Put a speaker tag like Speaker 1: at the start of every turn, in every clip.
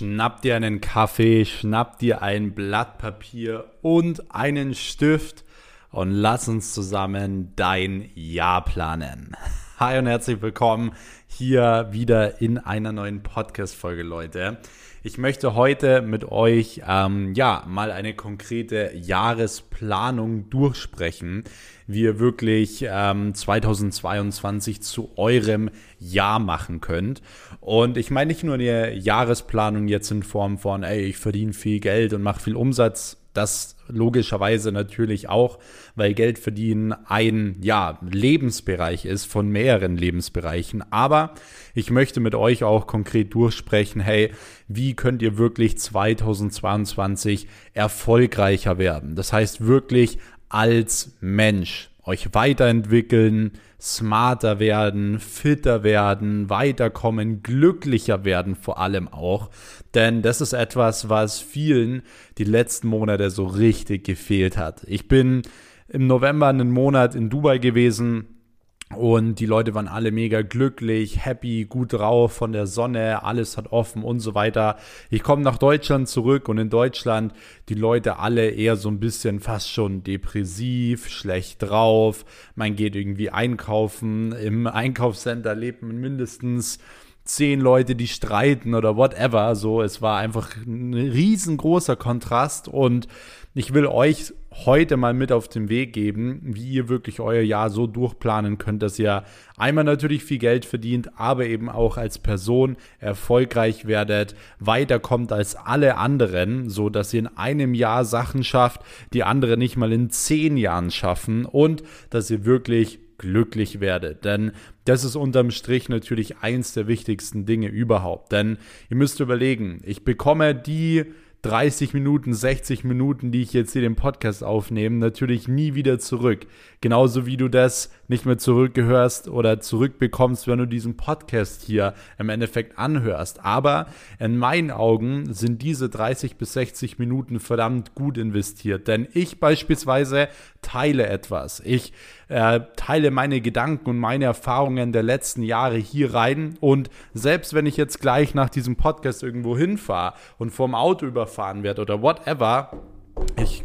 Speaker 1: schnapp dir einen Kaffee, schnapp dir ein Blatt Papier und einen Stift und lass uns zusammen dein Jahr planen. Hi und herzlich willkommen hier wieder in einer neuen Podcast-Folge, Leute. Ich möchte heute mit euch ähm, ja mal eine konkrete Jahresplanung durchsprechen, wie ihr wirklich ähm, 2022 zu eurem Jahr machen könnt. Und ich meine nicht nur eine Jahresplanung jetzt in Form von, ey, ich verdiene viel Geld und mache viel Umsatz, das logischerweise natürlich auch, weil Geld verdienen ein ja, Lebensbereich ist von mehreren Lebensbereichen. Aber ich möchte mit euch auch konkret durchsprechen, hey, wie könnt ihr wirklich 2022 erfolgreicher werden? Das heißt wirklich als Mensch euch weiterentwickeln, smarter werden, fitter werden, weiterkommen, glücklicher werden vor allem auch. Denn das ist etwas, was vielen die letzten Monate so richtig gefehlt hat. Ich bin im November einen Monat in Dubai gewesen und die Leute waren alle mega glücklich, happy, gut drauf von der Sonne, alles hat offen und so weiter. Ich komme nach Deutschland zurück und in Deutschland die Leute alle eher so ein bisschen fast schon depressiv, schlecht drauf. Man geht irgendwie einkaufen. Im Einkaufscenter lebt man mindestens zehn Leute, die streiten oder whatever. So, es war einfach ein riesengroßer Kontrast und ich will euch heute mal mit auf den Weg geben, wie ihr wirklich euer Jahr so durchplanen könnt, dass ihr einmal natürlich viel Geld verdient, aber eben auch als Person erfolgreich werdet, weiterkommt als alle anderen, so dass ihr in einem Jahr Sachen schafft, die andere nicht mal in zehn Jahren schaffen und dass ihr wirklich glücklich werdet. Denn das ist unterm Strich natürlich eins der wichtigsten Dinge überhaupt. Denn ihr müsst überlegen, ich bekomme die 30 Minuten, 60 Minuten, die ich jetzt hier den Podcast aufnehme, natürlich nie wieder zurück. Genauso wie du das nicht mehr zurückgehörst oder zurückbekommst, wenn du diesen Podcast hier im Endeffekt anhörst. Aber in meinen Augen sind diese 30 bis 60 Minuten verdammt gut investiert. Denn ich beispielsweise teile etwas. Ich äh, teile meine Gedanken und meine Erfahrungen der letzten Jahre hier rein. Und selbst wenn ich jetzt gleich nach diesem Podcast irgendwo hinfahre und vom Auto überfahren werde oder whatever,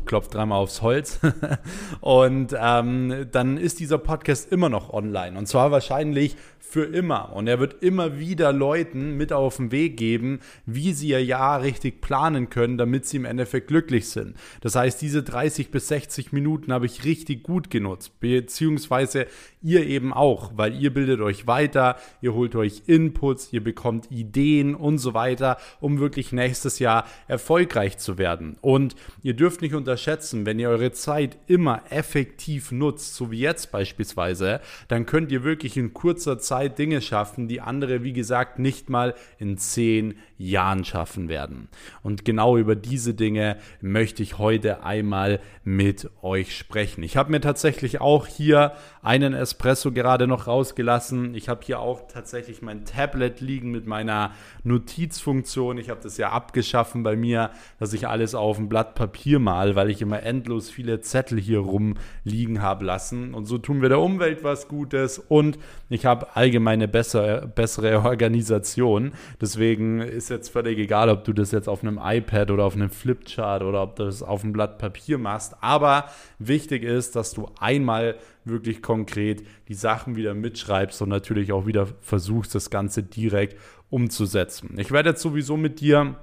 Speaker 1: ich klopfe dreimal aufs Holz. und ähm, dann ist dieser Podcast immer noch online. Und zwar wahrscheinlich für immer. Und er wird immer wieder Leuten mit auf den Weg geben, wie sie ihr Jahr richtig planen können, damit sie im Endeffekt glücklich sind. Das heißt, diese 30 bis 60 Minuten habe ich richtig gut genutzt, beziehungsweise ihr eben auch, weil ihr bildet euch weiter, ihr holt euch Inputs, ihr bekommt Ideen und so weiter, um wirklich nächstes Jahr erfolgreich zu werden. Und ihr dürft nicht unterschätzen, wenn ihr eure Zeit immer effektiv nutzt, so wie jetzt beispielsweise, dann könnt ihr wirklich in kurzer Zeit Dinge schaffen, die andere, wie gesagt, nicht mal in zehn Jahren schaffen werden. Und genau über diese Dinge möchte ich heute einmal mit euch sprechen. Ich habe mir tatsächlich auch hier einen Espresso gerade noch rausgelassen. Ich habe hier auch tatsächlich mein Tablet liegen mit meiner Notizfunktion. Ich habe das ja abgeschaffen bei mir, dass ich alles auf ein Blatt Papier mal, weil ich immer endlos viele Zettel hier rumliegen habe lassen. Und so tun wir der Umwelt was Gutes und ich habe allgemeine bessere, bessere Organisation. Deswegen ist jetzt völlig egal, ob du das jetzt auf einem iPad oder auf einem Flipchart oder ob du das auf einem Blatt Papier machst. Aber wichtig ist, dass du einmal wirklich konkret die Sachen wieder mitschreibst und natürlich auch wieder versuchst, das Ganze direkt umzusetzen. Ich werde jetzt sowieso mit dir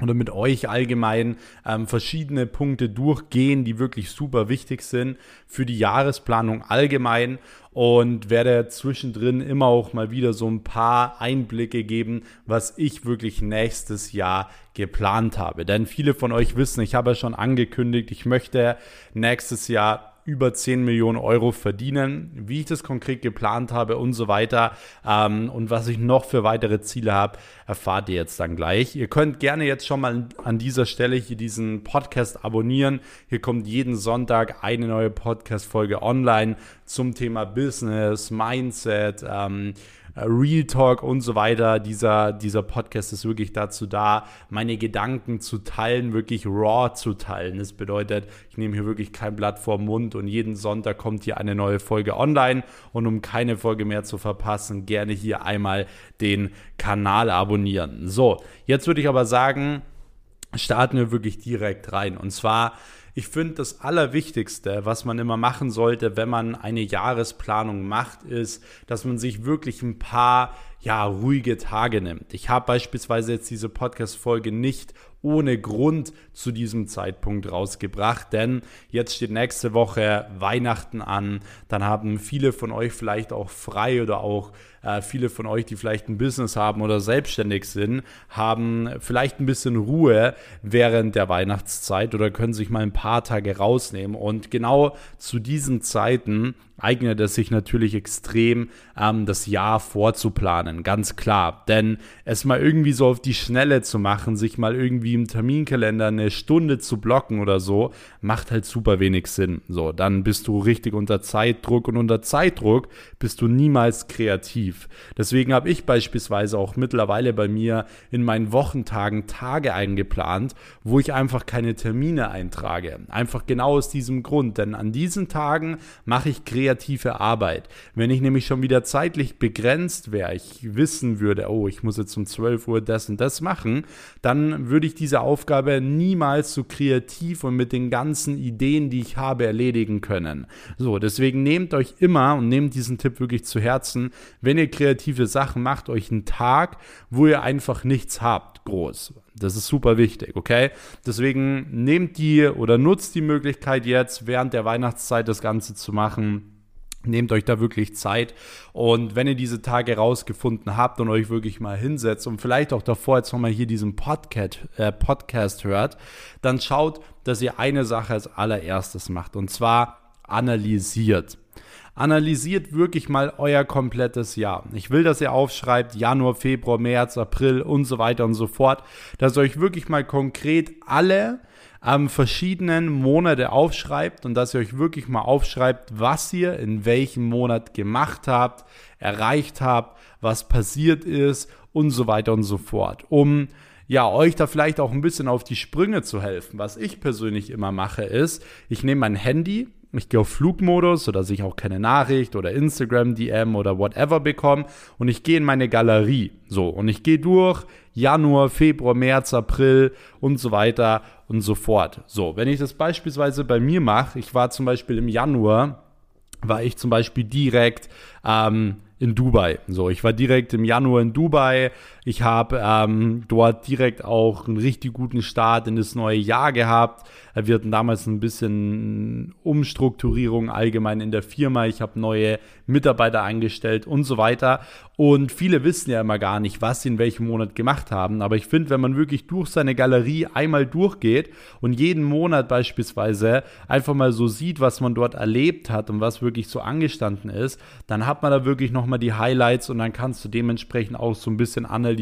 Speaker 1: oder mit euch allgemein ähm, verschiedene Punkte durchgehen, die wirklich super wichtig sind für die Jahresplanung allgemein und werde zwischendrin immer auch mal wieder so ein paar Einblicke geben, was ich wirklich nächstes Jahr geplant habe. Denn viele von euch wissen, ich habe ja schon angekündigt, ich möchte nächstes Jahr über 10 Millionen Euro verdienen, wie ich das konkret geplant habe und so weiter. Ähm, und was ich noch für weitere Ziele habe, erfahrt ihr jetzt dann gleich. Ihr könnt gerne jetzt schon mal an dieser Stelle hier diesen Podcast abonnieren. Hier kommt jeden Sonntag eine neue Podcast-Folge online zum Thema Business, Mindset, ähm, äh, Real Talk und so weiter. Dieser, dieser Podcast ist wirklich dazu da, meine Gedanken zu teilen, wirklich raw zu teilen. Das bedeutet, ich nehme hier wirklich kein Blatt vor Mund und jeden Sonntag kommt hier eine neue Folge online. Und um keine Folge mehr zu verpassen, gerne hier einmal den Kanal abonnieren. So, jetzt würde ich aber sagen, starten wir wirklich direkt rein. Und zwar ich finde, das Allerwichtigste, was man immer machen sollte, wenn man eine Jahresplanung macht, ist, dass man sich wirklich ein paar ja, ruhige Tage nimmt. Ich habe beispielsweise jetzt diese Podcast-Folge nicht ohne Grund zu diesem Zeitpunkt rausgebracht, denn jetzt steht nächste Woche Weihnachten an, dann haben viele von euch vielleicht auch frei oder auch äh, viele von euch, die vielleicht ein Business haben oder selbstständig sind, haben vielleicht ein bisschen Ruhe während der Weihnachtszeit oder können sich mal ein paar Tage rausnehmen. Und genau zu diesen Zeiten eignet es sich natürlich extrem, ähm, das Jahr vorzuplanen, ganz klar. Denn es mal irgendwie so auf die Schnelle zu machen, sich mal irgendwie im Terminkalender eine Stunde zu blocken oder so, macht halt super wenig Sinn. So, dann bist du richtig unter Zeitdruck und unter Zeitdruck bist du niemals kreativ. Deswegen habe ich beispielsweise auch mittlerweile bei mir in meinen Wochentagen Tage eingeplant, wo ich einfach keine Termine eintrage. Einfach genau aus diesem Grund, denn an diesen Tagen mache ich kreativ kreative Arbeit. Wenn ich nämlich schon wieder zeitlich begrenzt wäre, ich wissen würde, oh, ich muss jetzt um 12 Uhr das und das machen, dann würde ich diese Aufgabe niemals so kreativ und mit den ganzen Ideen, die ich habe, erledigen können. So, deswegen nehmt euch immer und nehmt diesen Tipp wirklich zu Herzen, wenn ihr kreative Sachen macht, euch einen Tag, wo ihr einfach nichts habt, groß. Das ist super wichtig, okay? Deswegen nehmt die oder nutzt die Möglichkeit jetzt während der Weihnachtszeit das Ganze zu machen Nehmt euch da wirklich Zeit und wenn ihr diese Tage rausgefunden habt und euch wirklich mal hinsetzt und vielleicht auch davor jetzt nochmal hier diesen Podcast, äh, Podcast hört, dann schaut, dass ihr eine Sache als allererstes macht und zwar analysiert. Analysiert wirklich mal euer komplettes Jahr. Ich will, dass ihr aufschreibt Januar, Februar, März, April und so weiter und so fort, dass ihr euch wirklich mal konkret alle ähm, verschiedenen Monate aufschreibt und dass ihr euch wirklich mal aufschreibt, was ihr in welchem Monat gemacht habt, erreicht habt, was passiert ist und so weiter und so fort, um ja, euch da vielleicht auch ein bisschen auf die Sprünge zu helfen. Was ich persönlich immer mache, ist, ich nehme mein Handy, ich gehe auf Flugmodus, sodass ich auch keine Nachricht oder Instagram DM oder whatever bekomme und ich gehe in meine Galerie. So, und ich gehe durch Januar, Februar, März, April und so weiter und so fort. So, wenn ich das beispielsweise bei mir mache, ich war zum Beispiel im Januar, war ich zum Beispiel direkt ähm, in Dubai. So, ich war direkt im Januar in Dubai. Ich habe ähm, dort direkt auch einen richtig guten Start in das neue Jahr gehabt. Wir hatten damals ein bisschen Umstrukturierung allgemein in der Firma. Ich habe neue Mitarbeiter eingestellt und so weiter. Und viele wissen ja immer gar nicht, was sie in welchem Monat gemacht haben. Aber ich finde, wenn man wirklich durch seine Galerie einmal durchgeht und jeden Monat beispielsweise einfach mal so sieht, was man dort erlebt hat und was wirklich so angestanden ist, dann hat man da wirklich nochmal die Highlights und dann kannst du dementsprechend auch so ein bisschen analysieren,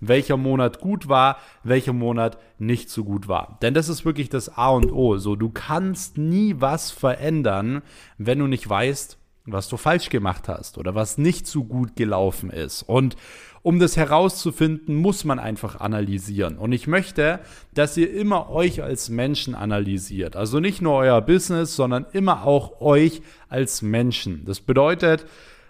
Speaker 1: welcher Monat gut war, welcher Monat nicht so gut war. Denn das ist wirklich das A und O. So, du kannst nie was verändern, wenn du nicht weißt, was du falsch gemacht hast oder was nicht so gut gelaufen ist. Und um das herauszufinden, muss man einfach analysieren. Und ich möchte, dass ihr immer euch als Menschen analysiert. Also nicht nur euer Business, sondern immer auch euch als Menschen. Das bedeutet,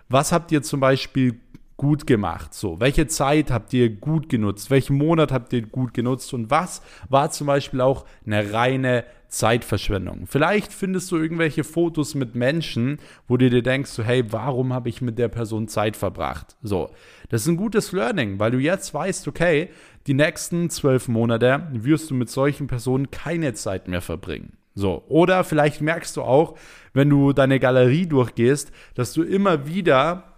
Speaker 1: was habt ihr zum Beispiel gut gemacht? So, welche Zeit habt ihr gut genutzt? Welchen Monat habt ihr gut genutzt? Und was war zum Beispiel auch eine reine Zeitverschwendung? Vielleicht findest du irgendwelche Fotos mit Menschen, wo du dir denkst, so, hey, warum habe ich mit der Person Zeit verbracht? So, das ist ein gutes Learning, weil du jetzt weißt, okay, die nächsten zwölf Monate wirst du mit solchen Personen keine Zeit mehr verbringen. So, oder vielleicht merkst du auch, wenn du deine Galerie durchgehst, dass du immer wieder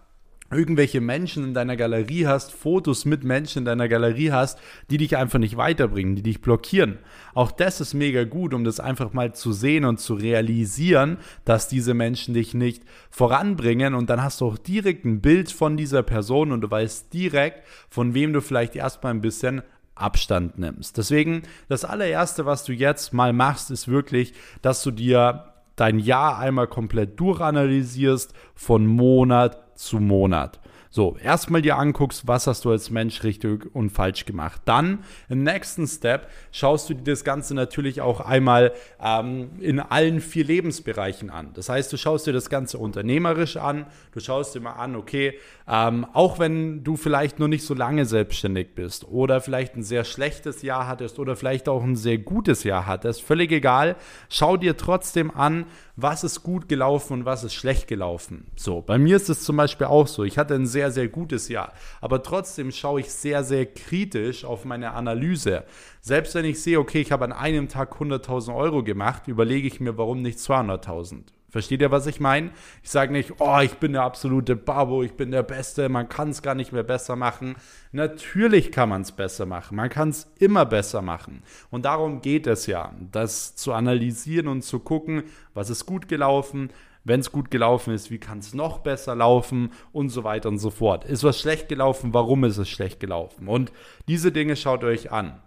Speaker 1: irgendwelche Menschen in deiner Galerie hast, Fotos mit Menschen in deiner Galerie hast, die dich einfach nicht weiterbringen, die dich blockieren. Auch das ist mega gut, um das einfach mal zu sehen und zu realisieren, dass diese Menschen dich nicht voranbringen und dann hast du auch direkt ein Bild von dieser Person und du weißt direkt, von wem du vielleicht erstmal ein bisschen Abstand nimmst. Deswegen, das allererste, was du jetzt mal machst, ist wirklich, dass du dir dein Jahr einmal komplett durchanalysierst von Monat zu Monat. So, erstmal dir anguckst, was hast du als Mensch richtig und falsch gemacht. Dann im nächsten Step schaust du dir das Ganze natürlich auch einmal ähm, in allen vier Lebensbereichen an. Das heißt, du schaust dir das Ganze unternehmerisch an, du schaust dir mal an, okay, ähm, auch wenn du vielleicht noch nicht so lange selbstständig bist oder vielleicht ein sehr schlechtes Jahr hattest oder vielleicht auch ein sehr gutes Jahr hattest, völlig egal, schau dir trotzdem an, was ist gut gelaufen und was ist schlecht gelaufen. So, bei mir ist es zum Beispiel auch so. Ich hatte ein sehr, sehr gutes Jahr, aber trotzdem schaue ich sehr, sehr kritisch auf meine Analyse. Selbst wenn ich sehe, okay, ich habe an einem Tag 100.000 Euro gemacht, überlege ich mir, warum nicht 200.000. Versteht ihr, was ich meine? Ich sage nicht, oh, ich bin der absolute Babo, ich bin der Beste, man kann es gar nicht mehr besser machen. Natürlich kann man es besser machen, man kann es immer besser machen. Und darum geht es ja, das zu analysieren und zu gucken, was ist gut gelaufen, wenn es gut gelaufen ist, wie kann es noch besser laufen und so weiter und so fort. Ist was schlecht gelaufen, warum ist es schlecht gelaufen? Und diese Dinge schaut euch an.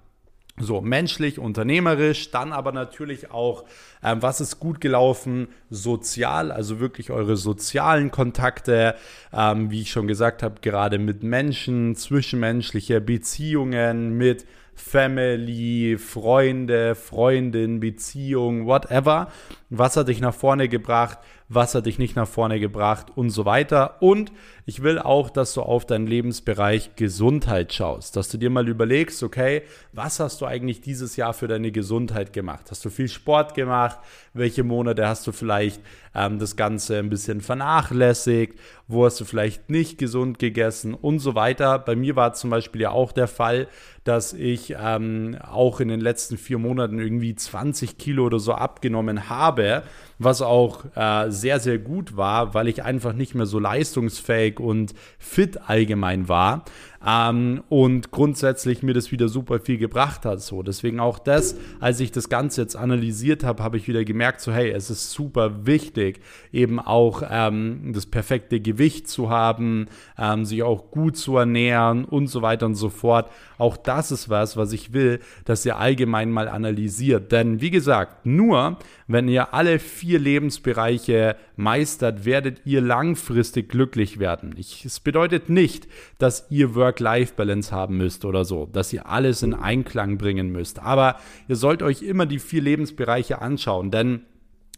Speaker 1: So, menschlich, unternehmerisch, dann aber natürlich auch, ähm, was ist gut gelaufen, sozial, also wirklich eure sozialen Kontakte, ähm, wie ich schon gesagt habe, gerade mit Menschen, zwischenmenschliche Beziehungen, mit Family, Freunde, Freundin, Beziehung, whatever. Was hat dich nach vorne gebracht? Was hat dich nicht nach vorne gebracht? Und so weiter. Und ich will auch, dass du auf deinen Lebensbereich Gesundheit schaust. Dass du dir mal überlegst, okay, was hast du eigentlich dieses Jahr für deine Gesundheit gemacht? Hast du viel Sport gemacht? Welche Monate hast du vielleicht ähm, das Ganze ein bisschen vernachlässigt? Wo hast du vielleicht nicht gesund gegessen? Und so weiter. Bei mir war zum Beispiel ja auch der Fall, dass ich ähm, auch in den letzten vier Monaten irgendwie 20 Kilo oder so abgenommen habe, was auch äh, sehr, sehr gut war, weil ich einfach nicht mehr so leistungsfähig und fit allgemein war ähm, und grundsätzlich mir das wieder super viel gebracht hat. So, deswegen auch das, als ich das Ganze jetzt analysiert habe, habe ich wieder gemerkt, so hey, es ist super wichtig, eben auch ähm, das perfekte Gewicht zu haben, ähm, sich auch gut zu ernähren und so weiter und so fort. Auch das ist was, was ich will, dass ihr allgemein mal analysiert. Denn wie gesagt, nur wenn ihr alle vier Lebensbereiche meistert, werdet ihr langfristig glücklich werden. Es bedeutet nicht, dass ihr Work-Life-Balance haben müsst oder so, dass ihr alles in Einklang bringen müsst. Aber ihr sollt euch immer die vier Lebensbereiche anschauen, denn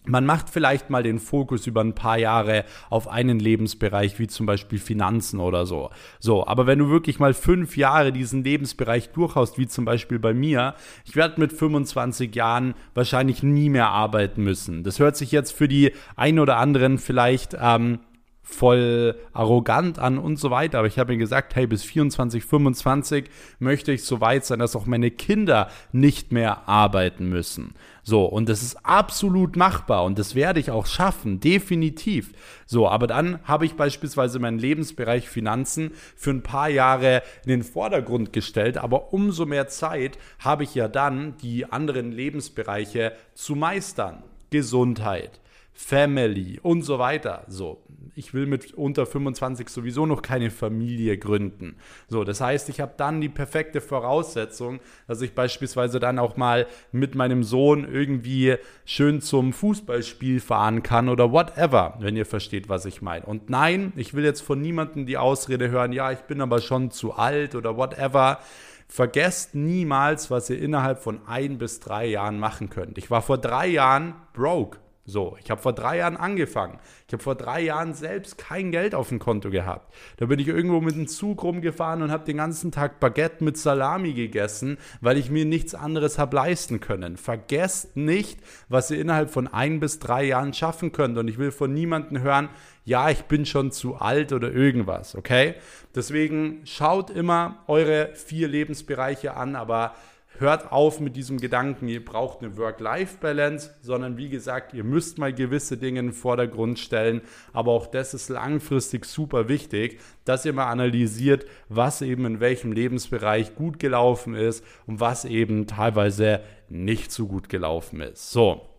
Speaker 1: man macht vielleicht mal den Fokus über ein paar Jahre auf einen Lebensbereich, wie zum Beispiel Finanzen oder so. So, aber wenn du wirklich mal fünf Jahre diesen Lebensbereich durchhaust, wie zum Beispiel bei mir, ich werde mit 25 Jahren wahrscheinlich nie mehr arbeiten müssen. Das hört sich jetzt für die ein oder anderen vielleicht ähm, voll arrogant an und so weiter. Aber ich habe mir gesagt, hey, bis 24, 25 möchte ich so weit sein, dass auch meine Kinder nicht mehr arbeiten müssen. So, und das ist absolut machbar und das werde ich auch schaffen, definitiv. So, aber dann habe ich beispielsweise meinen Lebensbereich Finanzen für ein paar Jahre in den Vordergrund gestellt, aber umso mehr Zeit habe ich ja dann, die anderen Lebensbereiche zu meistern. Gesundheit, Family und so weiter. So, ich will mit unter 25 sowieso noch keine Familie gründen. So, das heißt, ich habe dann die perfekte Voraussetzung, dass ich beispielsweise dann auch mal mit meinem Sohn irgendwie schön zum Fußballspiel fahren kann oder whatever, wenn ihr versteht, was ich meine. Und nein, ich will jetzt von niemandem die Ausrede hören, ja, ich bin aber schon zu alt oder whatever. Vergesst niemals, was ihr innerhalb von ein bis drei Jahren machen könnt. Ich war vor drei Jahren broke. So, ich habe vor drei Jahren angefangen. Ich habe vor drei Jahren selbst kein Geld auf dem Konto gehabt. Da bin ich irgendwo mit dem Zug rumgefahren und habe den ganzen Tag Baguette mit Salami gegessen, weil ich mir nichts anderes habe leisten können. Vergesst nicht, was ihr innerhalb von ein bis drei Jahren schaffen könnt. Und ich will von niemandem hören, ja, ich bin schon zu alt oder irgendwas, okay? Deswegen schaut immer eure vier Lebensbereiche an, aber hört auf mit diesem Gedanken, ihr braucht eine Work-Life-Balance, sondern wie gesagt, ihr müsst mal gewisse Dinge in den Vordergrund stellen. Aber auch das ist langfristig super wichtig, dass ihr mal analysiert, was eben in welchem Lebensbereich gut gelaufen ist und was eben teilweise nicht so gut gelaufen ist. So.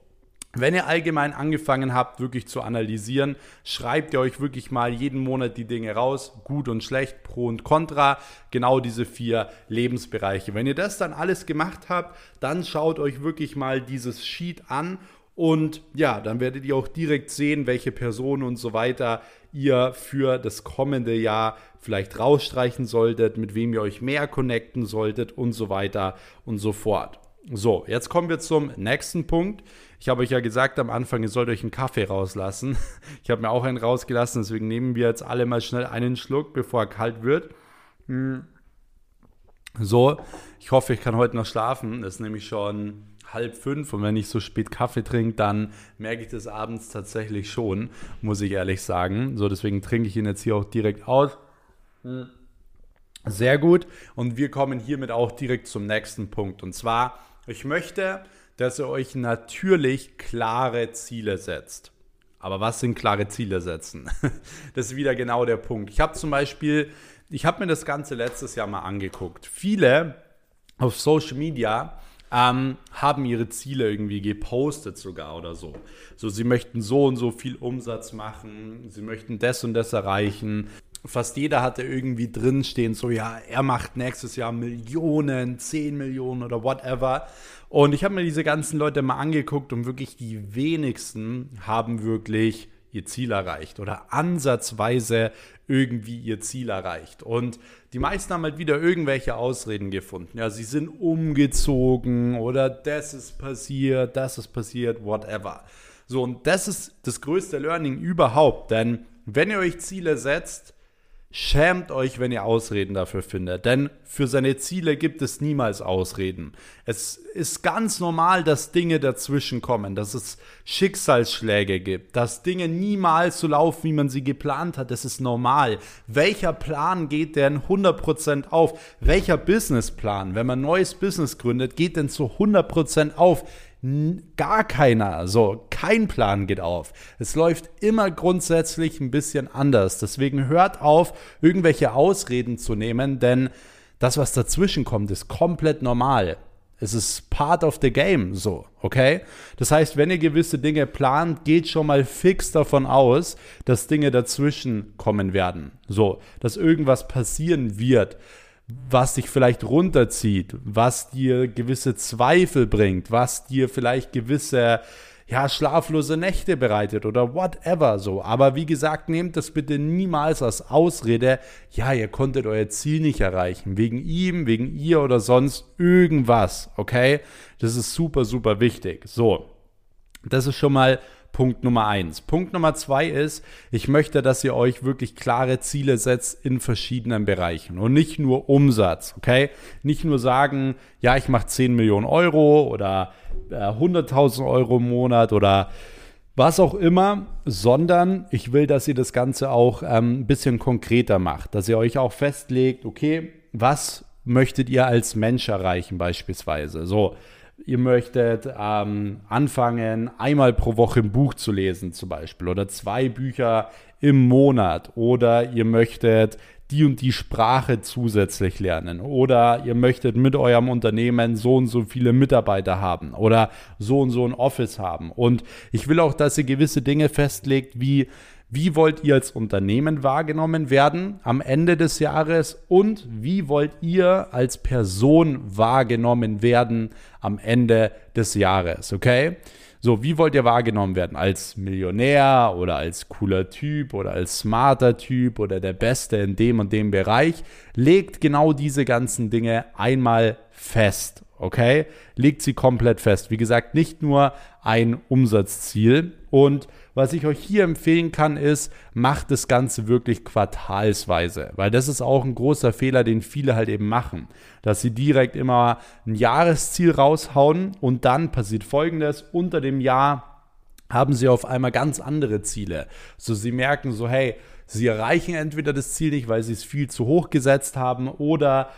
Speaker 1: Wenn ihr allgemein angefangen habt, wirklich zu analysieren, schreibt ihr euch wirklich mal jeden Monat die Dinge raus, gut und schlecht, pro und contra, genau diese vier Lebensbereiche. Wenn ihr das dann alles gemacht habt, dann schaut euch wirklich mal dieses Sheet an und ja, dann werdet ihr auch direkt sehen, welche Personen und so weiter ihr für das kommende Jahr vielleicht rausstreichen solltet, mit wem ihr euch mehr connecten solltet und so weiter und so fort. So, jetzt kommen wir zum nächsten Punkt. Ich habe euch ja gesagt am Anfang, ihr sollt euch einen Kaffee rauslassen. Ich habe mir auch einen rausgelassen, deswegen nehmen wir jetzt alle mal schnell einen Schluck, bevor er kalt wird. Hm. So, ich hoffe, ich kann heute noch schlafen. Es ist nämlich schon halb fünf und wenn ich so spät Kaffee trinke, dann merke ich das abends tatsächlich schon, muss ich ehrlich sagen. So, deswegen trinke ich ihn jetzt hier auch direkt aus. Hm. Sehr gut. Und wir kommen hiermit auch direkt zum nächsten Punkt. Und zwar, ich möchte, dass ihr euch natürlich klare Ziele setzt. Aber was sind klare Ziele setzen? Das ist wieder genau der Punkt. Ich habe zum Beispiel, ich habe mir das Ganze letztes Jahr mal angeguckt. Viele auf Social Media ähm, haben ihre Ziele irgendwie gepostet sogar oder so. So, sie möchten so und so viel Umsatz machen, sie möchten das und das erreichen. Fast jeder hatte irgendwie drinstehen, so ja, er macht nächstes Jahr Millionen, 10 Millionen oder whatever. Und ich habe mir diese ganzen Leute mal angeguckt und wirklich die wenigsten haben wirklich ihr Ziel erreicht oder ansatzweise irgendwie ihr Ziel erreicht. Und die meisten haben halt wieder irgendwelche Ausreden gefunden. Ja, sie sind umgezogen oder das ist passiert, das ist passiert, whatever. So, und das ist das größte Learning überhaupt, denn wenn ihr euch Ziele setzt, Schämt euch, wenn ihr Ausreden dafür findet, denn für seine Ziele gibt es niemals Ausreden. Es ist ganz normal, dass Dinge dazwischen kommen, dass es Schicksalsschläge gibt, dass Dinge niemals so laufen, wie man sie geplant hat. Das ist normal. Welcher Plan geht denn 100% auf? Welcher Businessplan, wenn man ein neues Business gründet, geht denn zu 100% auf? Gar keiner, so kein Plan geht auf. Es läuft immer grundsätzlich ein bisschen anders. Deswegen hört auf, irgendwelche Ausreden zu nehmen, denn das, was dazwischen kommt, ist komplett normal. Es ist part of the game, so, okay? Das heißt, wenn ihr gewisse Dinge plant, geht schon mal fix davon aus, dass Dinge dazwischen kommen werden. So, dass irgendwas passieren wird was dich vielleicht runterzieht, was dir gewisse Zweifel bringt, was dir vielleicht gewisse ja, schlaflose Nächte bereitet oder whatever so. Aber wie gesagt, nehmt das bitte niemals als Ausrede, ja, ihr konntet euer Ziel nicht erreichen, wegen ihm, wegen ihr oder sonst irgendwas, okay? Das ist super, super wichtig. So, das ist schon mal Punkt Nummer eins. Punkt Nummer zwei ist, ich möchte, dass ihr euch wirklich klare Ziele setzt in verschiedenen Bereichen und nicht nur Umsatz, okay? Nicht nur sagen, ja, ich mache 10 Millionen Euro oder äh, 100.000 Euro im Monat oder was auch immer, sondern ich will, dass ihr das Ganze auch ähm, ein bisschen konkreter macht, dass ihr euch auch festlegt, okay, was möchtet ihr als Mensch erreichen beispielsweise? So, ihr möchtet ähm, anfangen, einmal pro Woche ein Buch zu lesen zum Beispiel oder zwei Bücher im Monat oder ihr möchtet die und die Sprache zusätzlich lernen oder ihr möchtet mit eurem Unternehmen so und so viele Mitarbeiter haben oder so und so ein Office haben. Und ich will auch, dass ihr gewisse Dinge festlegt, wie wie wollt ihr als Unternehmen wahrgenommen werden am Ende des Jahres und wie wollt ihr als Person wahrgenommen werden am Ende des Jahres, okay? So, wie wollt ihr wahrgenommen werden? Als Millionär oder als cooler Typ oder als smarter Typ oder der Beste in dem und dem Bereich? Legt genau diese ganzen Dinge einmal fest, okay? Legt sie komplett fest. Wie gesagt, nicht nur ein Umsatzziel und was ich euch hier empfehlen kann, ist, macht das Ganze wirklich quartalsweise, weil das ist auch ein großer Fehler, den viele halt eben machen, dass sie direkt immer ein Jahresziel raushauen und dann passiert Folgendes, unter dem Jahr haben sie auf einmal ganz andere Ziele. So sie merken so, hey, sie erreichen entweder das Ziel nicht, weil sie es viel zu hoch gesetzt haben oder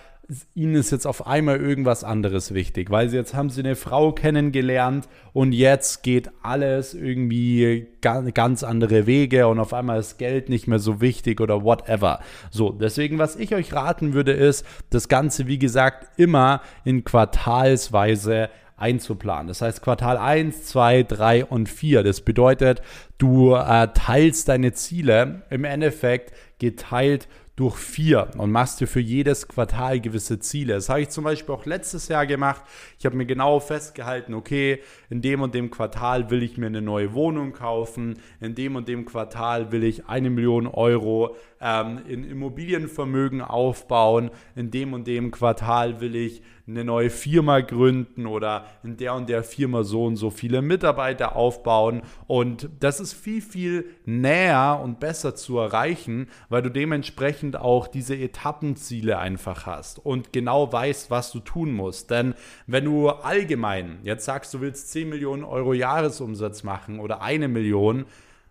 Speaker 1: ihnen ist jetzt auf einmal irgendwas anderes wichtig, weil sie jetzt haben sie eine Frau kennengelernt und jetzt geht alles irgendwie ganz andere Wege und auf einmal ist Geld nicht mehr so wichtig oder whatever. So, deswegen, was ich euch raten würde, ist, das Ganze, wie gesagt, immer in Quartalsweise einzuplanen. Das heißt Quartal 1, 2, 3 und 4. Das bedeutet, du äh, teilst deine Ziele im Endeffekt geteilt durch vier und machst dir für jedes Quartal gewisse Ziele. Das habe ich zum Beispiel auch letztes Jahr gemacht. Ich habe mir genau festgehalten, okay, in dem und dem Quartal will ich mir eine neue Wohnung kaufen, in dem und dem Quartal will ich eine Million Euro ähm, in Immobilienvermögen aufbauen, in dem und dem Quartal will ich eine neue Firma gründen oder in der und der Firma so und so viele Mitarbeiter aufbauen. Und das ist viel, viel näher und besser zu erreichen, weil du dementsprechend auch diese Etappenziele einfach hast und genau weißt, was du tun musst. Denn wenn du allgemein jetzt sagst, du willst 10 Millionen Euro Jahresumsatz machen oder eine Million,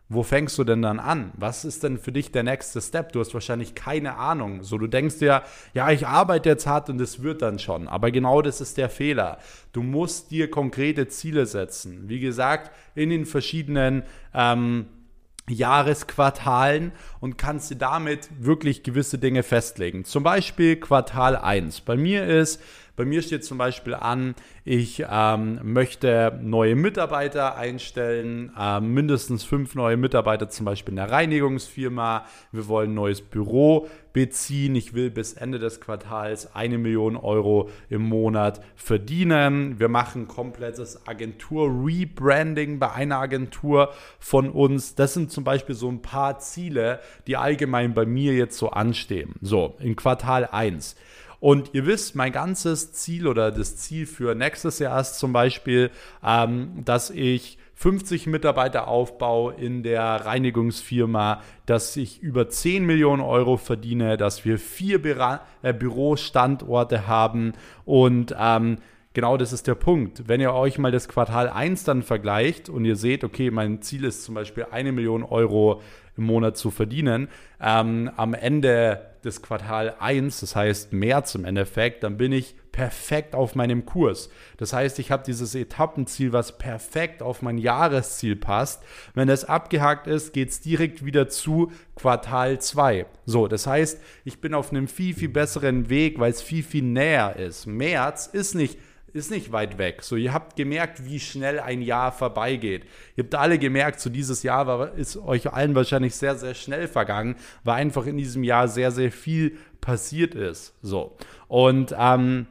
Speaker 1: wo fängst du denn dann an? Was ist denn für dich der nächste Step? Du hast wahrscheinlich keine Ahnung. So, du denkst dir, ja, ich arbeite jetzt hart und es wird dann schon. Aber genau das ist der Fehler. Du musst dir konkrete Ziele setzen. Wie gesagt, in den verschiedenen ähm, Jahresquartalen und kannst dir damit wirklich gewisse Dinge festlegen. Zum Beispiel Quartal 1. Bei mir ist bei mir steht zum Beispiel an, ich ähm, möchte neue Mitarbeiter einstellen, äh, mindestens fünf neue Mitarbeiter zum Beispiel in der Reinigungsfirma. Wir wollen ein neues Büro beziehen. Ich will bis Ende des Quartals eine Million Euro im Monat verdienen. Wir machen komplettes Agentur-Rebranding bei einer Agentur von uns. Das sind zum Beispiel so ein paar Ziele, die allgemein bei mir jetzt so anstehen. So, in Quartal 1. Und ihr wisst, mein ganzes Ziel oder das Ziel für nächstes Jahr ist zum Beispiel, ähm, dass ich 50 Mitarbeiter aufbaue in der Reinigungsfirma, dass ich über 10 Millionen Euro verdiene, dass wir vier Büra äh, Bürostandorte haben und ähm, genau das ist der Punkt. Wenn ihr euch mal das Quartal 1 dann vergleicht und ihr seht, okay, mein Ziel ist zum Beispiel eine Million Euro im Monat zu verdienen, ähm, am Ende des Quartal 1, das heißt März im Endeffekt, dann bin ich perfekt auf meinem Kurs. Das heißt, ich habe dieses Etappenziel, was perfekt auf mein Jahresziel passt. Wenn das abgehakt ist, geht es direkt wieder zu Quartal 2. So, das heißt, ich bin auf einem viel, viel besseren Weg, weil es viel, viel näher ist. März ist nicht ist nicht weit weg. So, ihr habt gemerkt, wie schnell ein Jahr vorbeigeht. Ihr habt alle gemerkt, so dieses Jahr war, ist euch allen wahrscheinlich sehr, sehr schnell vergangen, weil einfach in diesem Jahr sehr, sehr viel passiert ist. So. Und ähm,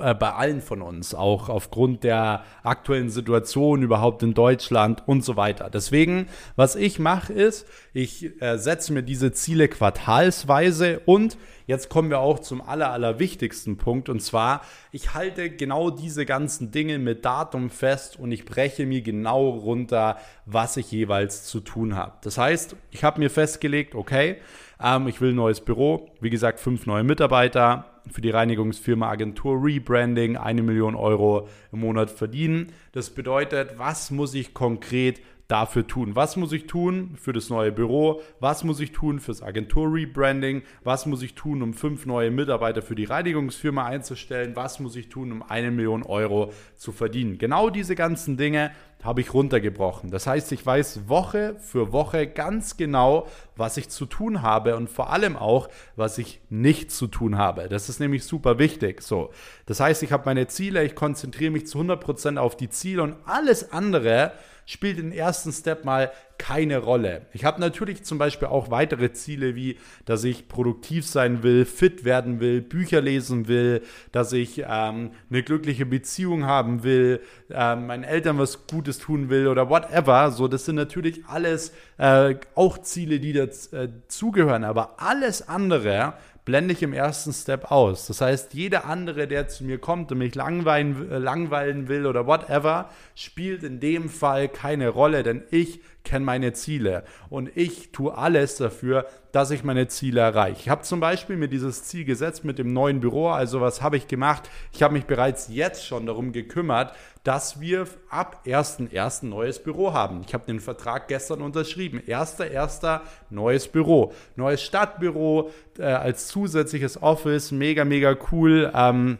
Speaker 1: äh, bei allen von uns, auch aufgrund der aktuellen Situation überhaupt in Deutschland und so weiter. Deswegen, was ich mache, ist, ich äh, setze mir diese Ziele quartalsweise und jetzt kommen wir auch zum aller, allerwichtigsten Punkt und zwar, ich halte genau diese ganzen Dinge mit Datum fest und ich breche mir genau runter, was ich jeweils zu tun habe. Das heißt, ich habe mir festgelegt, okay, ähm, ich will ein neues Büro, wie gesagt, fünf neue Mitarbeiter, für die Reinigungsfirma Agentur Rebranding eine Million Euro im Monat verdienen. Das bedeutet, was muss ich konkret dafür tun? Was muss ich tun für das neue Büro? Was muss ich tun fürs Agentur-Rebranding? Was muss ich tun, um fünf neue Mitarbeiter für die Reinigungsfirma einzustellen? Was muss ich tun, um eine Million Euro zu verdienen? Genau diese ganzen Dinge habe ich runtergebrochen. Das heißt, ich weiß Woche für Woche ganz genau, was ich zu tun habe und vor allem auch, was ich nicht zu tun habe. Das ist nämlich super wichtig. So, das heißt, ich habe meine Ziele, ich konzentriere mich zu 100% auf die Ziele und alles andere spielt im ersten Step mal keine Rolle. Ich habe natürlich zum Beispiel auch weitere Ziele, wie dass ich produktiv sein will, fit werden will, Bücher lesen will, dass ich ähm, eine glückliche Beziehung haben will, äh, meinen Eltern was Gutes tun will oder whatever. So, das sind natürlich alles äh, auch Ziele, die dazugehören. Äh, Aber alles andere blende ich im ersten Step aus. Das heißt, jeder andere, der zu mir kommt und mich langweilen, äh, langweilen will oder whatever, spielt in dem Fall keine Rolle, denn ich kenne meine Ziele und ich tue alles dafür, dass ich meine Ziele erreiche. Ich habe zum Beispiel mir dieses Ziel gesetzt mit dem neuen Büro. Also was habe ich gemacht? Ich habe mich bereits jetzt schon darum gekümmert, dass wir ab 1.1. neues Büro haben. Ich habe den Vertrag gestern unterschrieben. 1.1. neues Büro. Neues Stadtbüro äh, als zusätzliches Office. Mega, mega cool. Ähm,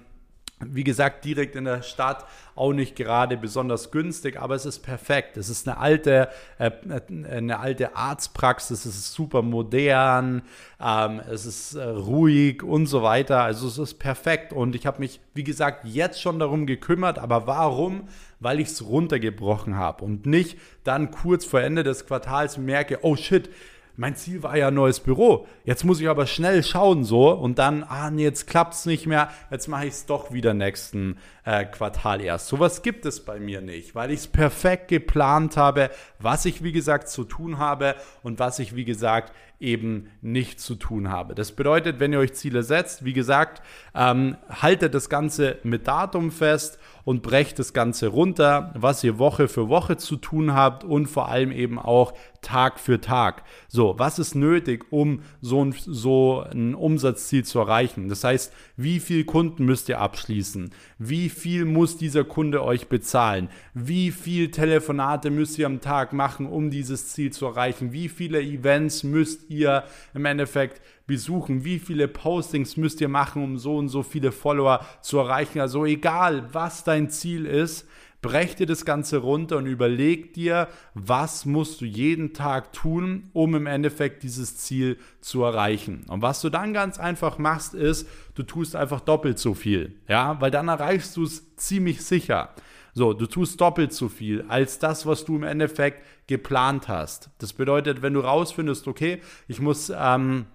Speaker 1: wie gesagt, direkt in der Stadt auch nicht gerade besonders günstig, aber es ist perfekt. Es ist eine alte, äh, eine alte Arztpraxis, es ist super modern, ähm, es ist äh, ruhig und so weiter. Also es ist perfekt. Und ich habe mich, wie gesagt, jetzt schon darum gekümmert. Aber warum? Weil ich es runtergebrochen habe und nicht dann kurz vor Ende des Quartals merke, oh shit, mein Ziel war ja ein neues Büro. Jetzt muss ich aber schnell schauen so und dann, ah nee, jetzt klappt es nicht mehr. Jetzt mache ich es doch wieder nächsten äh, Quartal erst. Sowas gibt es bei mir nicht, weil ich es perfekt geplant habe, was ich wie gesagt zu tun habe und was ich wie gesagt eben nicht zu tun habe. Das bedeutet, wenn ihr euch Ziele setzt, wie gesagt, ähm, haltet das Ganze mit Datum fest und brecht das Ganze runter, was ihr Woche für Woche zu tun habt und vor allem eben auch Tag für Tag. So, was ist nötig, um so ein, so ein Umsatzziel zu erreichen? Das heißt, wie viel Kunden müsst ihr abschließen? Wie viel muss dieser Kunde euch bezahlen? Wie viel Telefonate müsst ihr am Tag machen, um dieses Ziel zu erreichen? Wie viele Events müsst ihr im Endeffekt besuchen? Wie viele Postings müsst ihr machen, um so und so viele Follower zu erreichen? Also egal, was dein Ziel ist, brech dir das Ganze runter und überleg dir, was musst du jeden Tag tun, um im Endeffekt dieses Ziel zu erreichen. Und was du dann ganz einfach machst, ist, du tust einfach doppelt so viel. Ja, weil dann erreichst du es ziemlich sicher. So, du tust doppelt so viel als das, was du im Endeffekt geplant hast. Das bedeutet, wenn du rausfindest, okay, ich muss ähm,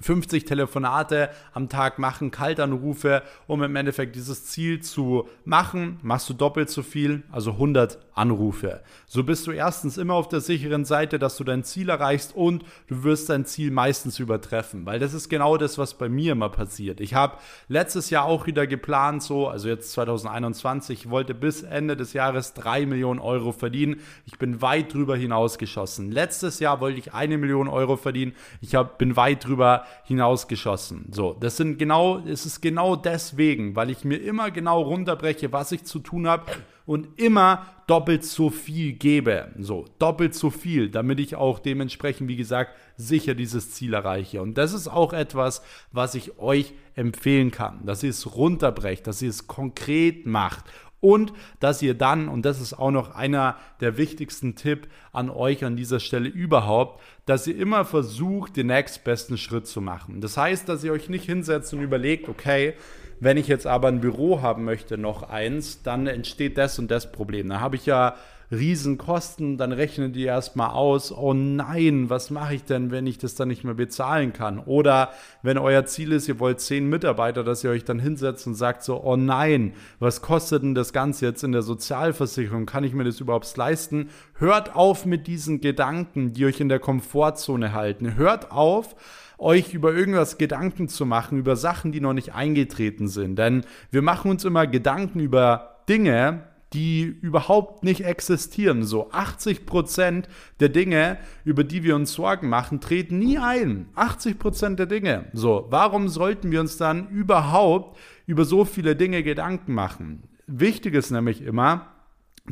Speaker 1: 50 Telefonate am Tag machen, Kaltanrufe, um im Endeffekt dieses Ziel zu machen, machst du doppelt so viel, also 100 Anrufe. So bist du erstens immer auf der sicheren Seite, dass du dein Ziel erreichst und du wirst dein Ziel meistens übertreffen, weil das ist genau das, was bei mir immer passiert. Ich habe letztes Jahr auch wieder geplant, so, also jetzt 2021, ich wollte bis Ende des Jahres 3 Millionen Euro verdienen. Ich bin weit drüber hinausgeschossen. Letztes Jahr wollte ich eine Million Euro verdienen. Ich hab, bin weit drüber hinausgeschossen. So, das sind genau, es ist genau deswegen, weil ich mir immer genau runterbreche, was ich zu tun habe und immer doppelt so viel gebe. So, doppelt so viel, damit ich auch dementsprechend, wie gesagt, sicher dieses Ziel erreiche. Und das ist auch etwas, was ich euch empfehlen kann, dass ihr es runterbrecht, dass ihr es konkret macht und dass ihr dann, und das ist auch noch einer der wichtigsten Tipp an euch an dieser Stelle überhaupt, dass ihr immer versucht, den nächstbesten Schritt zu machen. Das heißt, dass ihr euch nicht hinsetzt und überlegt, okay, wenn ich jetzt aber ein Büro haben möchte, noch eins, dann entsteht das und das Problem. Da habe ich ja Riesenkosten, dann rechnet ihr erstmal aus, oh nein, was mache ich denn, wenn ich das dann nicht mehr bezahlen kann? Oder wenn euer Ziel ist, ihr wollt zehn Mitarbeiter, dass ihr euch dann hinsetzt und sagt so, oh nein, was kostet denn das Ganze jetzt in der Sozialversicherung? Kann ich mir das überhaupt leisten? Hört auf mit diesen Gedanken, die euch in der Komfortzone halten. Hört auf, euch über irgendwas Gedanken zu machen, über Sachen, die noch nicht eingetreten sind. Denn wir machen uns immer Gedanken über Dinge, die überhaupt nicht existieren. So 80 Prozent der Dinge, über die wir uns Sorgen machen, treten nie ein. 80 Prozent der Dinge. So, warum sollten wir uns dann überhaupt über so viele Dinge Gedanken machen? Wichtig ist nämlich immer,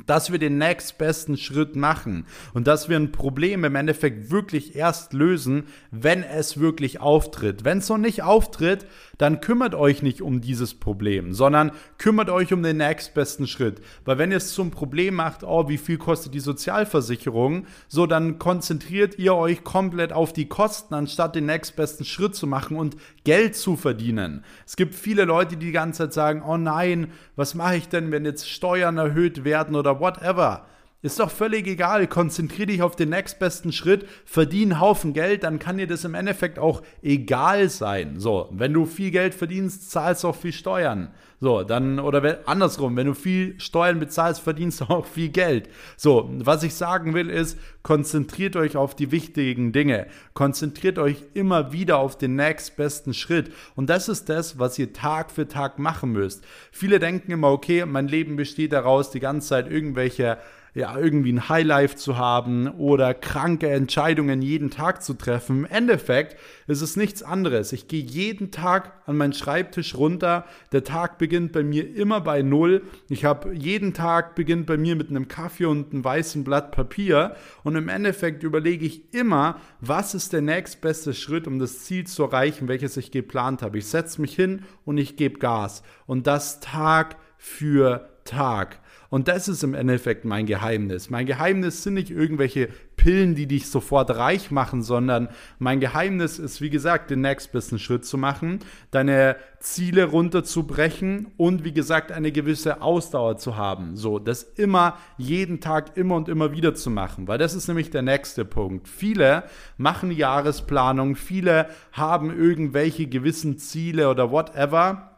Speaker 1: dass wir den nächstbesten Schritt machen und dass wir ein Problem im Endeffekt wirklich erst lösen, wenn es wirklich auftritt. Wenn es noch nicht auftritt, dann kümmert euch nicht um dieses Problem, sondern kümmert euch um den nächstbesten Schritt. Weil wenn ihr es zum Problem macht, oh, wie viel kostet die Sozialversicherung, so dann konzentriert ihr euch komplett auf die Kosten, anstatt den nächstbesten Schritt zu machen und Geld zu verdienen. Es gibt viele Leute, die die ganze Zeit sagen, oh nein, was mache ich denn, wenn jetzt Steuern erhöht werden oder whatever. Ist doch völlig egal. Konzentriere dich auf den nächstbesten Schritt, verdien einen Haufen Geld, dann kann dir das im Endeffekt auch egal sein. So, wenn du viel Geld verdienst, zahlst du auch viel Steuern. So, dann, oder andersrum, wenn du viel Steuern bezahlst, verdienst du auch viel Geld. So, was ich sagen will ist, konzentriert euch auf die wichtigen Dinge. Konzentriert euch immer wieder auf den nächstbesten Schritt. Und das ist das, was ihr Tag für Tag machen müsst. Viele denken immer, okay, mein Leben besteht daraus, die ganze Zeit irgendwelche ja, irgendwie ein Highlife zu haben oder kranke Entscheidungen jeden Tag zu treffen. Im Endeffekt ist es nichts anderes. Ich gehe jeden Tag an meinen Schreibtisch runter. Der Tag beginnt bei mir immer bei Null. Ich habe jeden Tag beginnt bei mir mit einem Kaffee und einem weißen Blatt Papier. Und im Endeffekt überlege ich immer, was ist der nächstbeste Schritt, um das Ziel zu erreichen, welches ich geplant habe. Ich setze mich hin und ich gebe Gas. Und das Tag für Tag. Und das ist im Endeffekt mein Geheimnis. Mein Geheimnis sind nicht irgendwelche Pillen, die dich sofort reich machen, sondern mein Geheimnis ist, wie gesagt, den nächstbesten Schritt zu machen, deine Ziele runterzubrechen und wie gesagt eine gewisse Ausdauer zu haben. So, das immer jeden Tag immer und immer wieder zu machen, weil das ist nämlich der nächste Punkt. Viele machen Jahresplanung, viele haben irgendwelche gewissen Ziele oder whatever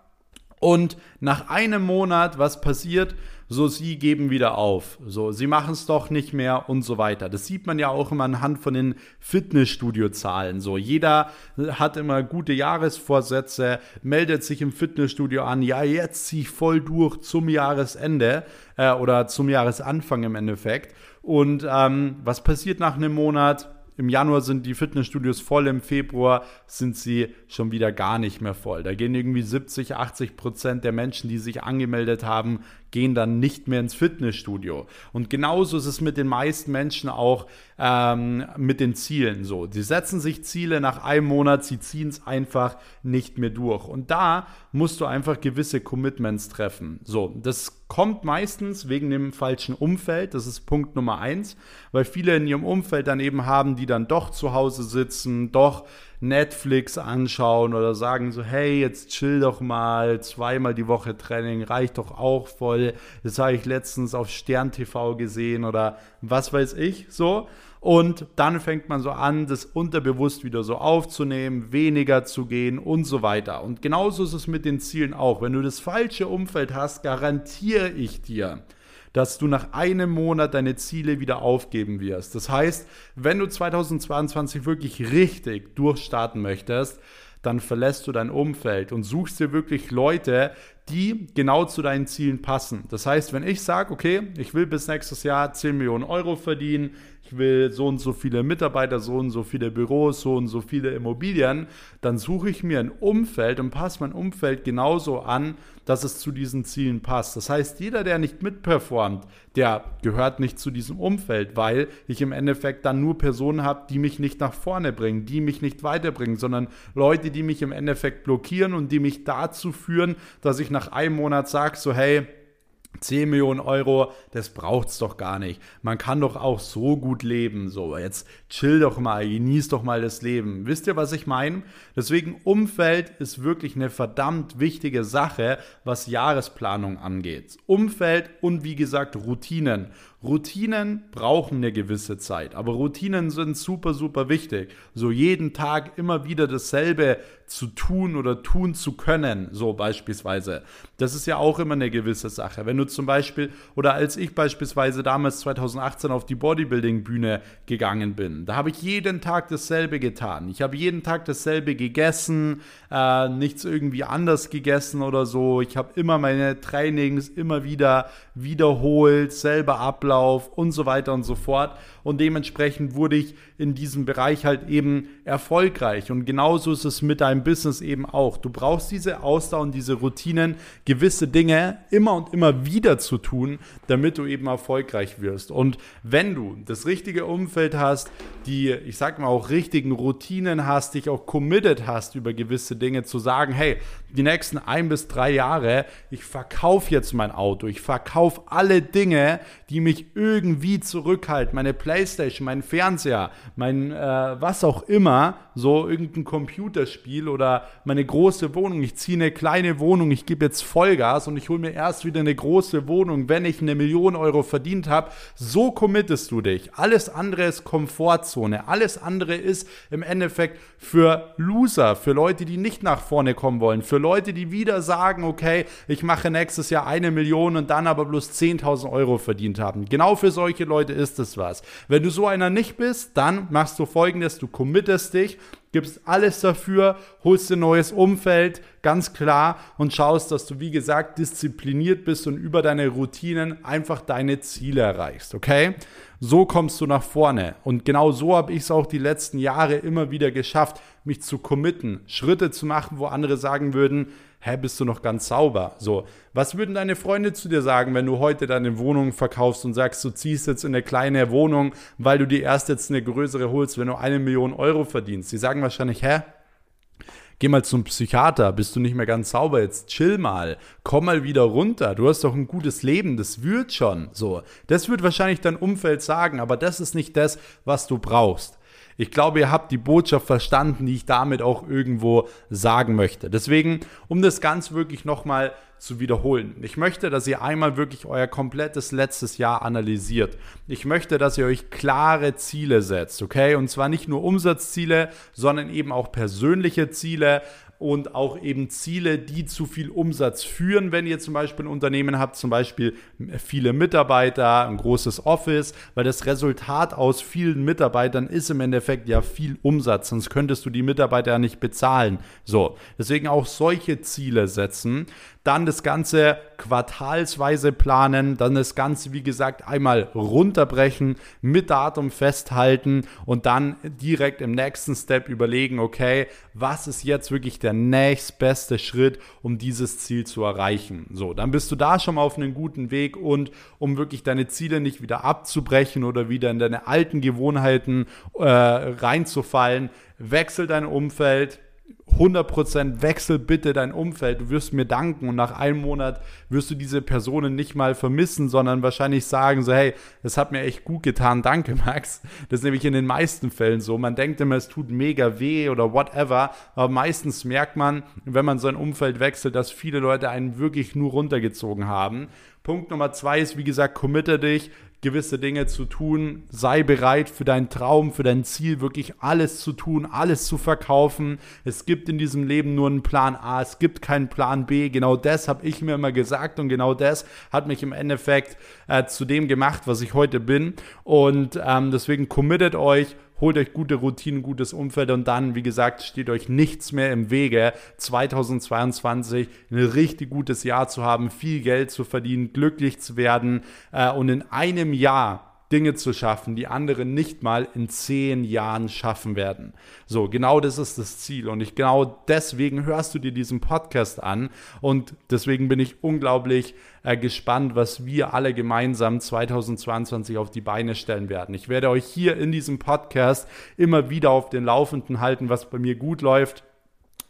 Speaker 1: und nach einem Monat, was passiert? So sie geben wieder auf, so sie machen es doch nicht mehr und so weiter. Das sieht man ja auch immer anhand von den Fitnessstudio-Zahlen. So jeder hat immer gute Jahresvorsätze, meldet sich im Fitnessstudio an, ja jetzt ziehe ich voll durch zum Jahresende äh, oder zum Jahresanfang im Endeffekt. Und ähm, was passiert nach einem Monat? Im Januar sind die Fitnessstudios voll, im Februar sind sie schon wieder gar nicht mehr voll. Da gehen irgendwie 70, 80 Prozent der Menschen, die sich angemeldet haben, gehen dann nicht mehr ins Fitnessstudio. Und genauso ist es mit den meisten Menschen auch ähm, mit den Zielen so. Sie setzen sich Ziele nach einem Monat, sie ziehen es einfach nicht mehr durch. Und da musst du einfach gewisse Commitments treffen. So, das kommt meistens wegen dem falschen Umfeld. Das ist Punkt Nummer eins, weil viele in ihrem Umfeld dann eben haben, die dann doch zu Hause sitzen, doch Netflix anschauen oder sagen so, hey, jetzt chill doch mal, zweimal die Woche Training reicht doch auch voll. Das habe ich letztens auf Stern TV gesehen oder was weiß ich so. Und dann fängt man so an, das unterbewusst wieder so aufzunehmen, weniger zu gehen und so weiter. Und genauso ist es mit den Zielen auch. Wenn du das falsche Umfeld hast, garantiere ich dir, dass du nach einem Monat deine Ziele wieder aufgeben wirst. Das heißt, wenn du 2022 wirklich richtig durchstarten möchtest, dann verlässt du dein Umfeld und suchst dir wirklich Leute, die genau zu deinen Zielen passen. Das heißt, wenn ich sage, okay, ich will bis nächstes Jahr 10 Millionen Euro verdienen, ich will so und so viele Mitarbeiter, so und so viele Büros, so und so viele Immobilien, dann suche ich mir ein Umfeld und passe mein Umfeld genauso an, dass es zu diesen Zielen passt. Das heißt, jeder, der nicht mitperformt, der gehört nicht zu diesem Umfeld, weil ich im Endeffekt dann nur Personen habe, die mich nicht nach vorne bringen, die mich nicht weiterbringen, sondern Leute, die mich im Endeffekt blockieren und die mich dazu führen, dass ich nach einem Monat sage, so hey, 10 Millionen Euro, das braucht's doch gar nicht. Man kann doch auch so gut leben. So, jetzt chill doch mal, genieß doch mal das Leben. Wisst ihr, was ich meine? Deswegen Umfeld ist wirklich eine verdammt wichtige Sache, was Jahresplanung angeht. Umfeld und wie gesagt Routinen. Routinen brauchen eine gewisse Zeit, aber Routinen sind super, super wichtig. So jeden Tag immer wieder dasselbe zu tun oder tun zu können, so beispielsweise. Das ist ja auch immer eine gewisse Sache. Wenn du zum Beispiel, oder als ich beispielsweise damals 2018 auf die Bodybuilding-Bühne gegangen bin, da habe ich jeden Tag dasselbe getan. Ich habe jeden Tag dasselbe gegessen, äh, nichts irgendwie anders gegessen oder so. Ich habe immer meine Trainings immer wieder wiederholt, selber ablaufen Ablauf und so weiter und so fort. Und dementsprechend wurde ich in diesem Bereich halt eben erfolgreich. Und genauso ist es mit deinem Business eben auch. Du brauchst diese Ausdauer und diese Routinen, gewisse Dinge immer und immer wieder zu tun, damit du eben erfolgreich wirst. Und wenn du das richtige Umfeld hast, die, ich sag mal, auch richtigen Routinen hast, dich auch committed hast über gewisse Dinge, zu sagen, hey, die nächsten ein bis drei Jahre, ich verkaufe jetzt mein Auto, ich verkaufe alle Dinge, die mich irgendwie zurückhalten, meine Playstation, mein Fernseher, mein äh, was auch immer, so irgendein Computerspiel oder meine große Wohnung. Ich ziehe eine kleine Wohnung, ich gebe jetzt Vollgas und ich hole mir erst wieder eine große Wohnung, wenn ich eine Million Euro verdient habe. So committest du dich. Alles andere ist Komfortzone. Alles andere ist im Endeffekt für Loser, für Leute, die nicht nach vorne kommen wollen, für Leute, die wieder sagen, okay, ich mache nächstes Jahr eine Million und dann aber bloß 10.000 Euro verdient haben. Genau für solche Leute ist es was. Wenn du so einer nicht bist, dann machst du folgendes, du committest dich, gibst alles dafür, holst ein neues Umfeld, ganz klar, und schaust, dass du, wie gesagt, diszipliniert bist und über deine Routinen einfach deine Ziele erreichst, okay? So kommst du nach vorne. Und genau so habe ich es auch die letzten Jahre immer wieder geschafft, mich zu committen, Schritte zu machen, wo andere sagen würden, hä, bist du noch ganz sauber? So, was würden deine Freunde zu dir sagen, wenn du heute deine Wohnung verkaufst und sagst, du ziehst jetzt in eine kleine Wohnung, weil du dir erst jetzt eine größere holst, wenn du eine Million Euro verdienst? Die sagen wahrscheinlich, hä? Geh mal zum Psychiater, bist du nicht mehr ganz sauber, jetzt chill mal, komm mal wieder runter, du hast doch ein gutes Leben, das wird schon. So, das wird wahrscheinlich dein Umfeld sagen, aber das ist nicht das, was du brauchst. Ich glaube, ihr habt die Botschaft verstanden, die ich damit auch irgendwo sagen möchte. Deswegen, um das Ganze wirklich nochmal zu wiederholen. Ich möchte, dass ihr einmal wirklich euer komplettes letztes Jahr analysiert. Ich möchte, dass ihr euch klare Ziele setzt, okay? Und zwar nicht nur Umsatzziele, sondern eben auch persönliche Ziele, und auch eben Ziele, die zu viel Umsatz führen, wenn ihr zum Beispiel ein Unternehmen habt, zum Beispiel viele Mitarbeiter, ein großes Office, weil das Resultat aus vielen Mitarbeitern ist im Endeffekt ja viel Umsatz, sonst könntest du die Mitarbeiter ja nicht bezahlen. So, deswegen auch solche Ziele setzen dann das Ganze quartalsweise planen, dann das Ganze, wie gesagt, einmal runterbrechen, mit Datum festhalten und dann direkt im nächsten Step überlegen, okay, was ist jetzt wirklich der nächstbeste Schritt, um dieses Ziel zu erreichen. So, dann bist du da schon mal auf einem guten Weg und um wirklich deine Ziele nicht wieder abzubrechen oder wieder in deine alten Gewohnheiten äh, reinzufallen, wechsel dein Umfeld, 100% wechsel bitte dein Umfeld. Du wirst mir danken und nach einem Monat wirst du diese Personen nicht mal vermissen, sondern wahrscheinlich sagen so, hey, das hat mir echt gut getan, danke Max. Das ist nämlich in den meisten Fällen so. Man denkt immer, es tut mega weh oder whatever, aber meistens merkt man, wenn man sein Umfeld wechselt, dass viele Leute einen wirklich nur runtergezogen haben. Punkt Nummer zwei ist, wie gesagt, committe dich, gewisse Dinge zu tun. Sei bereit für deinen Traum, für dein Ziel, wirklich alles zu tun, alles zu verkaufen. Es gibt in diesem Leben nur einen Plan A, es gibt keinen Plan B. Genau das habe ich mir immer gesagt und genau das hat mich im Endeffekt äh, zu dem gemacht, was ich heute bin. Und ähm, deswegen committet euch holt euch gute Routinen, gutes Umfeld und dann, wie gesagt, steht euch nichts mehr im Wege, 2022 ein richtig gutes Jahr zu haben, viel Geld zu verdienen, glücklich zu werden äh, und in einem Jahr Dinge zu schaffen, die andere nicht mal in zehn Jahren schaffen werden. So, genau das ist das Ziel. Und ich genau deswegen hörst du dir diesen Podcast an. Und deswegen bin ich unglaublich äh, gespannt, was wir alle gemeinsam 2022 auf die Beine stellen werden. Ich werde euch hier in diesem Podcast immer wieder auf den Laufenden halten, was bei mir gut läuft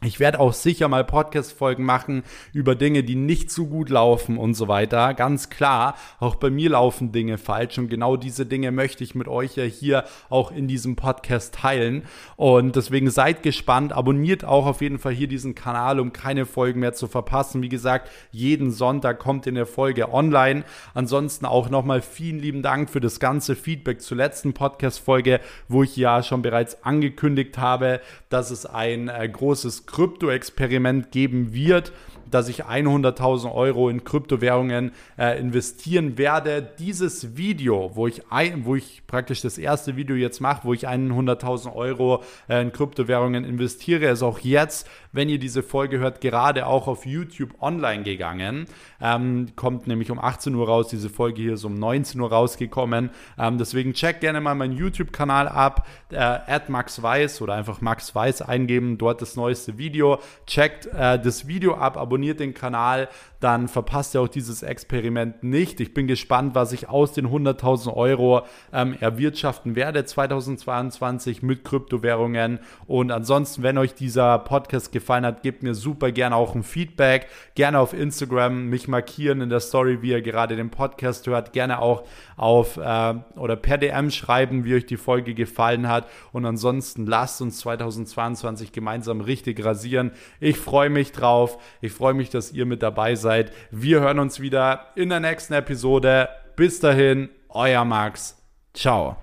Speaker 1: ich werde auch sicher mal Podcast-Folgen machen über Dinge, die nicht so gut laufen und so weiter. Ganz klar, auch bei mir laufen Dinge falsch und genau diese Dinge möchte ich mit euch ja hier auch in diesem Podcast teilen. Und deswegen seid gespannt, abonniert auch auf jeden Fall hier diesen Kanal, um keine Folgen mehr zu verpassen. Wie gesagt, jeden Sonntag kommt in der Folge online. Ansonsten auch nochmal vielen lieben Dank für das ganze Feedback zur letzten Podcast-Folge, wo ich ja schon bereits angekündigt habe, dass es ein äh, großes Krypto-Experiment geben wird, dass ich 100.000 Euro in Kryptowährungen äh, investieren werde. Dieses Video, wo ich, ein, wo ich praktisch das erste Video jetzt mache, wo ich 100.000 Euro äh, in Kryptowährungen investiere, ist auch jetzt, wenn ihr diese Folge hört, gerade auch auf YouTube online gegangen. Ähm, kommt nämlich um 18 Uhr raus. Diese Folge hier ist um 19 Uhr rausgekommen. Ähm, deswegen check gerne mal meinen YouTube-Kanal ab. Äh, Max Weiß oder einfach Max Weiß eingeben. Dort das neueste Video. Checkt äh, das Video ab, abonniert den Kanal dann verpasst ihr auch dieses Experiment nicht. Ich bin gespannt, was ich aus den 100.000 Euro ähm, erwirtschaften werde 2022 mit Kryptowährungen. Und ansonsten, wenn euch dieser Podcast gefallen hat, gebt mir super gerne auch ein Feedback. Gerne auf Instagram mich markieren in der Story, wie ihr gerade den Podcast hört. Gerne auch auf äh, oder per DM schreiben, wie euch die Folge gefallen hat. Und ansonsten lasst uns 2022 gemeinsam richtig rasieren. Ich freue mich drauf. Ich freue mich, dass ihr mit dabei seid seid. Wir hören uns wieder in der nächsten Episode. Bis dahin, euer Max. Ciao.